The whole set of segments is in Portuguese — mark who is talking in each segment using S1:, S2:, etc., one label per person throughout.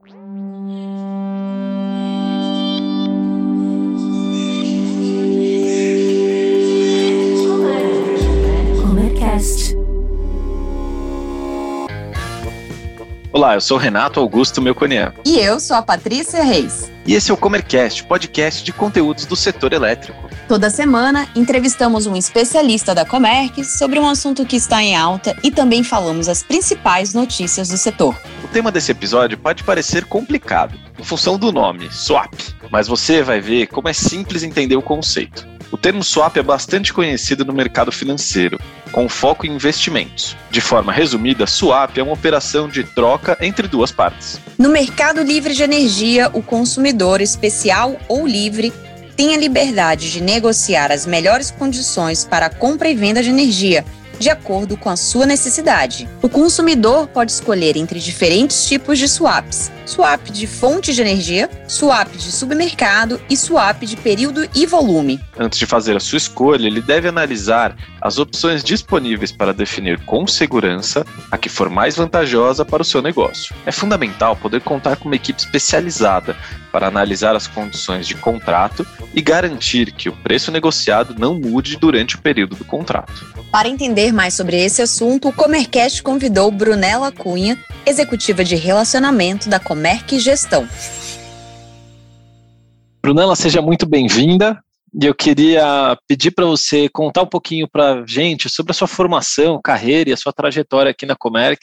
S1: Olá, eu sou o Renato Augusto Melconian.
S2: E eu sou a Patrícia Reis.
S1: E esse é o Comercast, podcast de conteúdos do setor elétrico.
S2: Toda semana, entrevistamos um especialista da Comerc sobre um assunto que está em alta e também falamos as principais notícias do setor.
S1: O tema desse episódio pode parecer complicado, em função do nome, swap, mas você vai ver como é simples entender o conceito. O termo swap é bastante conhecido no mercado financeiro, com foco em investimentos. De forma resumida, swap é uma operação de troca entre duas partes.
S2: No mercado livre de energia, o consumidor especial ou livre tem a liberdade de negociar as melhores condições para a compra e venda de energia, de acordo com a sua necessidade. O consumidor pode escolher entre diferentes tipos de swaps, swap de fonte de energia, swap de submercado e swap de período e volume.
S1: Antes de fazer a sua escolha, ele deve analisar as opções disponíveis para definir com segurança a que for mais vantajosa para o seu negócio. É fundamental poder contar com uma equipe especializada para analisar as condições de contrato e garantir que o preço negociado não mude durante o período do contrato.
S2: Para entender mais sobre esse assunto, o Comercast convidou Brunella Cunha, executiva de relacionamento da Comerc Gestão.
S1: Brunella, seja muito bem-vinda. E eu queria pedir para você contar um pouquinho para a gente sobre a sua formação, carreira e a sua trajetória aqui na Comerc,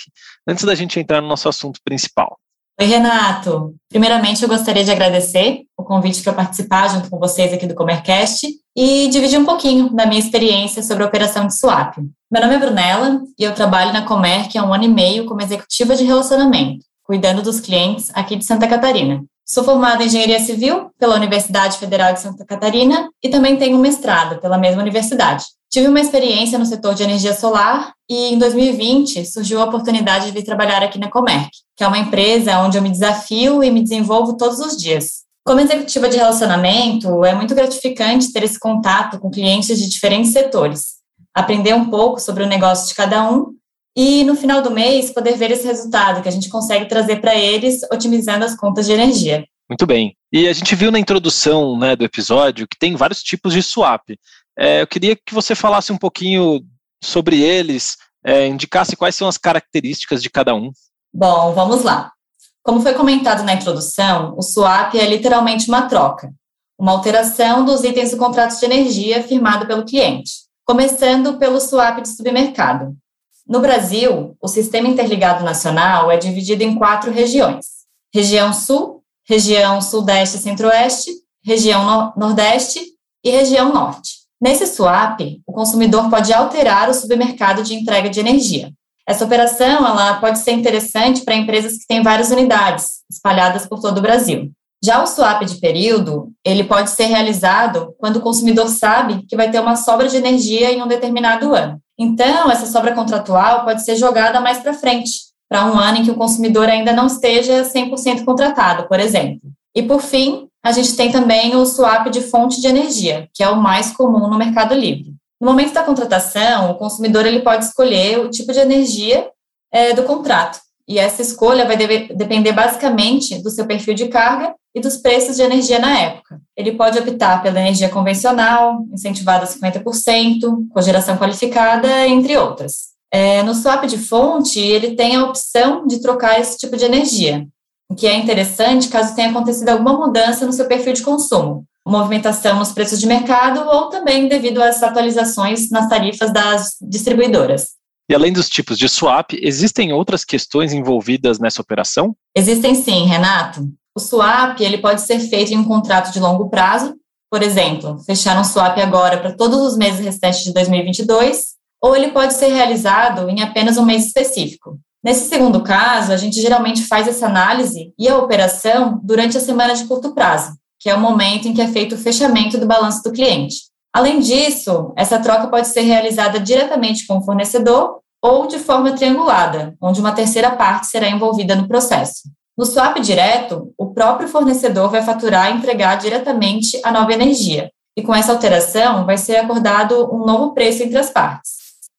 S1: antes da gente entrar no nosso assunto principal.
S3: Oi, Renato. Primeiramente, eu gostaria de agradecer o convite para participar junto com vocês aqui do Comercast e dividir um pouquinho da minha experiência sobre a operação de swap. Meu nome é Brunella e eu trabalho na Comerc há um ano e meio como executiva de relacionamento, cuidando dos clientes aqui de Santa Catarina. Sou formada em Engenharia Civil pela Universidade Federal de Santa Catarina e também tenho um mestrado pela mesma universidade. Tive uma experiência no setor de energia solar e em 2020 surgiu a oportunidade de vir trabalhar aqui na Comerc, que é uma empresa onde eu me desafio e me desenvolvo todos os dias. Como executiva de relacionamento, é muito gratificante ter esse contato com clientes de diferentes setores, aprender um pouco sobre o negócio de cada um e, no final do mês, poder ver esse resultado que a gente consegue trazer para eles, otimizando as contas de energia.
S1: Muito bem. E a gente viu na introdução né, do episódio que tem vários tipos de swap. É, eu queria que você falasse um pouquinho sobre eles, é, indicasse quais são as características de cada um.
S3: Bom, vamos lá. Como foi comentado na introdução, o swap é literalmente uma troca, uma alteração dos itens do contrato de energia firmado pelo cliente, começando pelo swap de submercado. No Brasil, o Sistema Interligado Nacional é dividido em quatro regiões: região Sul, região Sudeste e Centro-Oeste, região Nordeste e região Norte. Nesse swap, o consumidor pode alterar o submercado de entrega de energia. Essa operação ela pode ser interessante para empresas que têm várias unidades espalhadas por todo o Brasil. Já o swap de período, ele pode ser realizado quando o consumidor sabe que vai ter uma sobra de energia em um determinado ano. Então, essa sobra contratual pode ser jogada mais para frente, para um ano em que o consumidor ainda não esteja 100% contratado, por exemplo. E, por fim, a gente tem também o swap de fonte de energia, que é o mais comum no Mercado Livre. No momento da contratação, o consumidor ele pode escolher o tipo de energia é, do contrato. E essa escolha vai depender basicamente do seu perfil de carga e dos preços de energia na época. Ele pode optar pela energia convencional, incentivada a 50%, cogeração qualificada, entre outras. É, no swap de fonte, ele tem a opção de trocar esse tipo de energia o que é interessante caso tenha acontecido alguma mudança no seu perfil de consumo, movimentação nos preços de mercado ou também devido às atualizações nas tarifas das distribuidoras.
S1: E além dos tipos de swap, existem outras questões envolvidas nessa operação?
S3: Existem sim, Renato. O swap ele pode ser feito em um contrato de longo prazo, por exemplo, fechar um swap agora para todos os meses restantes de 2022, ou ele pode ser realizado em apenas um mês específico. Nesse segundo caso, a gente geralmente faz essa análise e a operação durante a semana de curto prazo, que é o momento em que é feito o fechamento do balanço do cliente. Além disso, essa troca pode ser realizada diretamente com o fornecedor ou de forma triangulada, onde uma terceira parte será envolvida no processo. No swap direto, o próprio fornecedor vai faturar e entregar diretamente a nova energia, e com essa alteração vai ser acordado um novo preço entre as partes.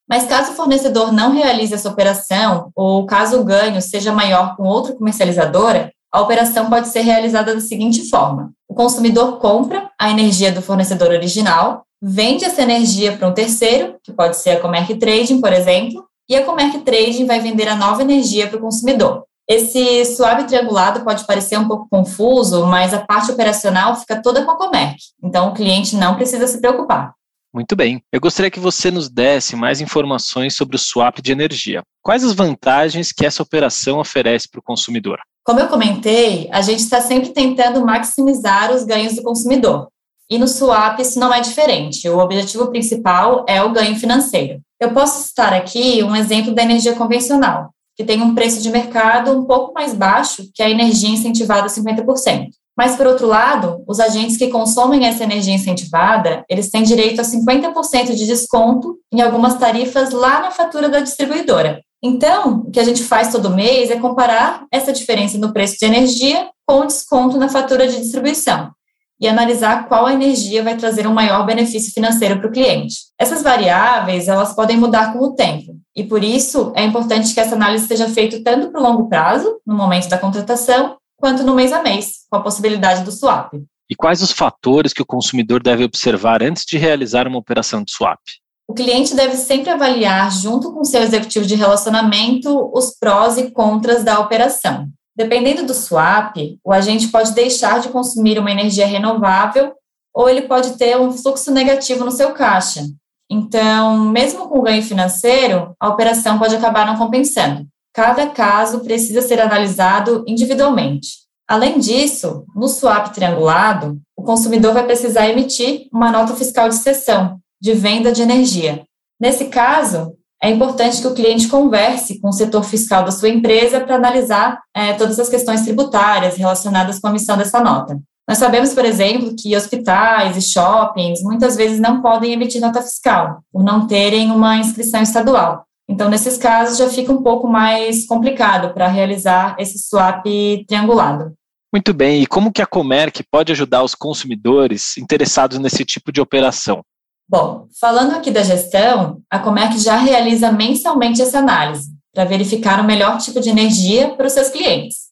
S3: Mas caso o fornecedor não realize essa operação, ou caso o ganho seja maior com outra comercializadora, a operação pode ser realizada da seguinte forma: o consumidor compra a energia do fornecedor original, vende essa energia para um terceiro, que pode ser a Comerc Trading, por exemplo, e a Comerc Trading vai vender a nova energia para o consumidor. Esse suave triangulado pode parecer um pouco confuso, mas a parte operacional fica toda com a Comerc, então o cliente não precisa se preocupar.
S1: Muito bem. Eu gostaria que você nos desse mais informações sobre o swap de energia. Quais as vantagens que essa operação oferece para o consumidor?
S3: Como eu comentei, a gente está sempre tentando maximizar os ganhos do consumidor. E no swap isso não é diferente. O objetivo principal é o ganho financeiro. Eu posso citar aqui um exemplo da energia convencional, que tem um preço de mercado um pouco mais baixo que a energia incentivada 50%. Mas, por outro lado, os agentes que consomem essa energia incentivada, eles têm direito a 50% de desconto em algumas tarifas lá na fatura da distribuidora. Então, o que a gente faz todo mês é comparar essa diferença no preço de energia com o desconto na fatura de distribuição e analisar qual energia vai trazer um maior benefício financeiro para o cliente. Essas variáveis, elas podem mudar com o tempo, e por isso é importante que essa análise seja feita tanto para o longo prazo, no momento da contratação, quanto no mês a mês, com a possibilidade do swap.
S1: E quais os fatores que o consumidor deve observar antes de realizar uma operação de swap?
S3: O cliente deve sempre avaliar, junto com seu executivo de relacionamento, os prós e contras da operação. Dependendo do swap, o agente pode deixar de consumir uma energia renovável ou ele pode ter um fluxo negativo no seu caixa. Então, mesmo com ganho financeiro, a operação pode acabar não compensando. Cada caso precisa ser analisado individualmente. Além disso, no swap triangulado, o consumidor vai precisar emitir uma nota fiscal de cessão de venda de energia. Nesse caso, é importante que o cliente converse com o setor fiscal da sua empresa para analisar é, todas as questões tributárias relacionadas com a emissão dessa nota. Nós sabemos, por exemplo, que hospitais e shoppings muitas vezes não podem emitir nota fiscal, por não terem uma inscrição estadual. Então, nesses casos, já fica um pouco mais complicado para realizar esse swap triangulado.
S1: Muito bem, e como que a Comerc pode ajudar os consumidores interessados nesse tipo de operação?
S3: Bom, falando aqui da gestão, a Comerc já realiza mensalmente essa análise para verificar o melhor tipo de energia para os seus clientes.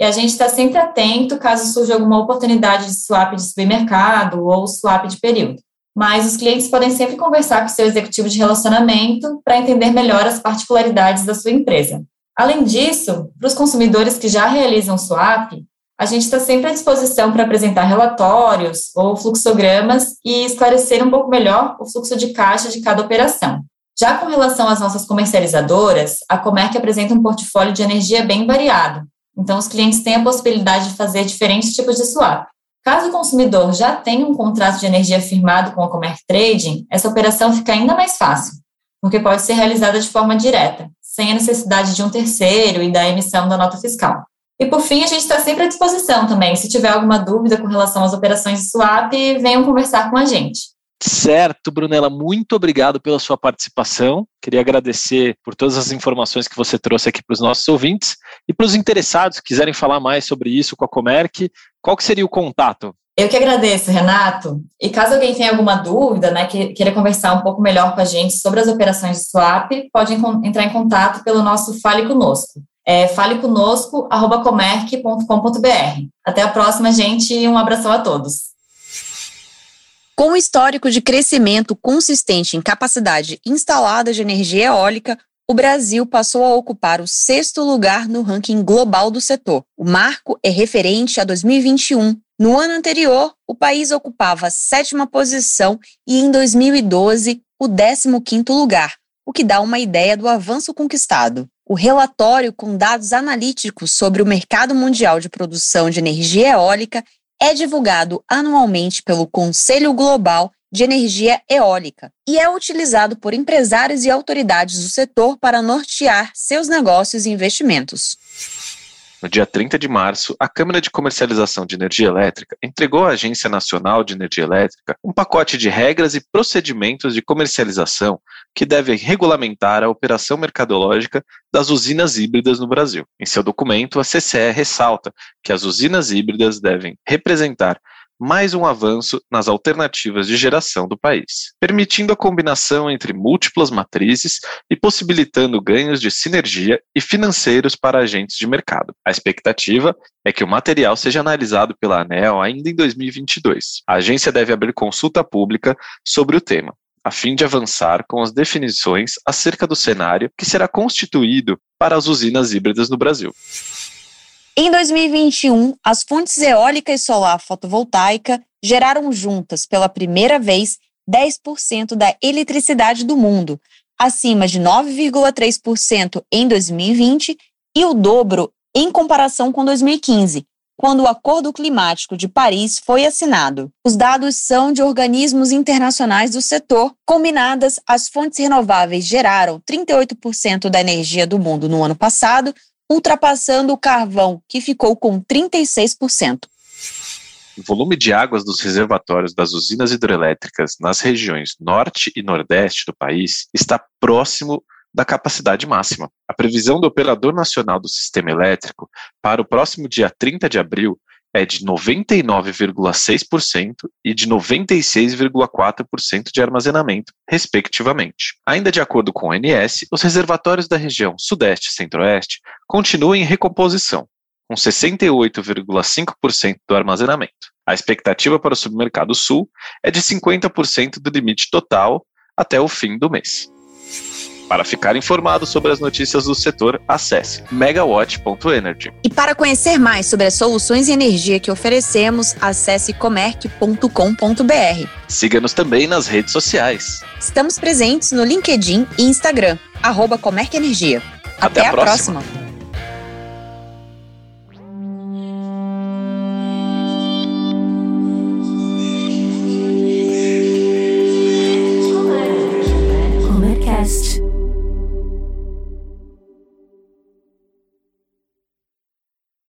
S3: E a gente está sempre atento caso surja alguma oportunidade de swap de supermercado ou swap de período mas os clientes podem sempre conversar com seu executivo de relacionamento para entender melhor as particularidades da sua empresa. Além disso, para os consumidores que já realizam swap, a gente está sempre à disposição para apresentar relatórios ou fluxogramas e esclarecer um pouco melhor o fluxo de caixa de cada operação. Já com relação às nossas comercializadoras, a Comerc apresenta um portfólio de energia bem variado, então os clientes têm a possibilidade de fazer diferentes tipos de swap. Caso o consumidor já tenha um contrato de energia firmado com a Comerc Trading, essa operação fica ainda mais fácil, porque pode ser realizada de forma direta, sem a necessidade de um terceiro e da emissão da nota fiscal. E por fim, a gente está sempre à disposição também. Se tiver alguma dúvida com relação às operações de swap, venham conversar com a gente.
S1: Certo, Brunella, muito obrigado pela sua participação. Queria agradecer por todas as informações que você trouxe aqui para os nossos ouvintes e para os interessados que quiserem falar mais sobre isso com a Comerc, qual que seria o contato?
S3: Eu que agradeço, Renato. E caso alguém tenha alguma dúvida, né, que queira conversar um pouco melhor com a gente sobre as operações de swap, pode entrar em contato pelo nosso Fale Conosco. É faleconosco.comerc.com.br. Até a próxima, gente, e um abração a todos.
S2: Com um histórico de crescimento consistente em capacidade instalada de energia eólica, o Brasil passou a ocupar o sexto lugar no ranking global do setor. O marco é referente a 2021. No ano anterior, o país ocupava a sétima posição e, em 2012, o 15º lugar, o que dá uma ideia do avanço conquistado. O relatório com dados analíticos sobre o mercado mundial de produção de energia eólica é divulgado anualmente pelo Conselho Global de Energia Eólica e é utilizado por empresários e autoridades do setor para nortear seus negócios e investimentos.
S1: No dia 30 de março, a Câmara de Comercialização de Energia Elétrica entregou à Agência Nacional de Energia Elétrica um pacote de regras e procedimentos de comercialização que deve regulamentar a operação mercadológica das usinas híbridas no Brasil. Em seu documento, a CCE ressalta que as usinas híbridas devem representar mais um avanço nas alternativas de geração do país, permitindo a combinação entre múltiplas matrizes e possibilitando ganhos de sinergia e financeiros para agentes de mercado. A expectativa é que o material seja analisado pela ANEL ainda em 2022. A agência deve abrir consulta pública sobre o tema, a fim de avançar com as definições acerca do cenário que será constituído para as usinas híbridas no Brasil.
S2: Em 2021, as fontes eólica e solar fotovoltaica geraram juntas, pela primeira vez, 10% da eletricidade do mundo, acima de 9,3% em 2020 e o dobro em comparação com 2015, quando o Acordo Climático de Paris foi assinado. Os dados são de organismos internacionais do setor. Combinadas, as fontes renováveis geraram 38% da energia do mundo no ano passado, ultrapassando o carvão, que ficou com 36%.
S1: O volume de águas dos reservatórios das usinas hidrelétricas nas regiões norte e nordeste do país está próximo da capacidade máxima. A previsão do Operador Nacional do Sistema Elétrico para o próximo dia 30 de abril é de 99,6% e de 96,4% de armazenamento, respectivamente. Ainda de acordo com o ONS, os reservatórios da região Sudeste e Centro-Oeste continuam em recomposição, com 68,5% do armazenamento. A expectativa para o submercado sul é de 50% do limite total até o fim do mês. Para ficar informado sobre as notícias do setor, acesse megawatt.energy.
S2: E para conhecer mais sobre as soluções de energia que oferecemos, acesse comerc.com.br.
S1: Siga-nos também nas redes sociais.
S2: Estamos presentes no LinkedIn e Instagram, arroba Comerc Energia. Até, Até a, a próxima. próxima.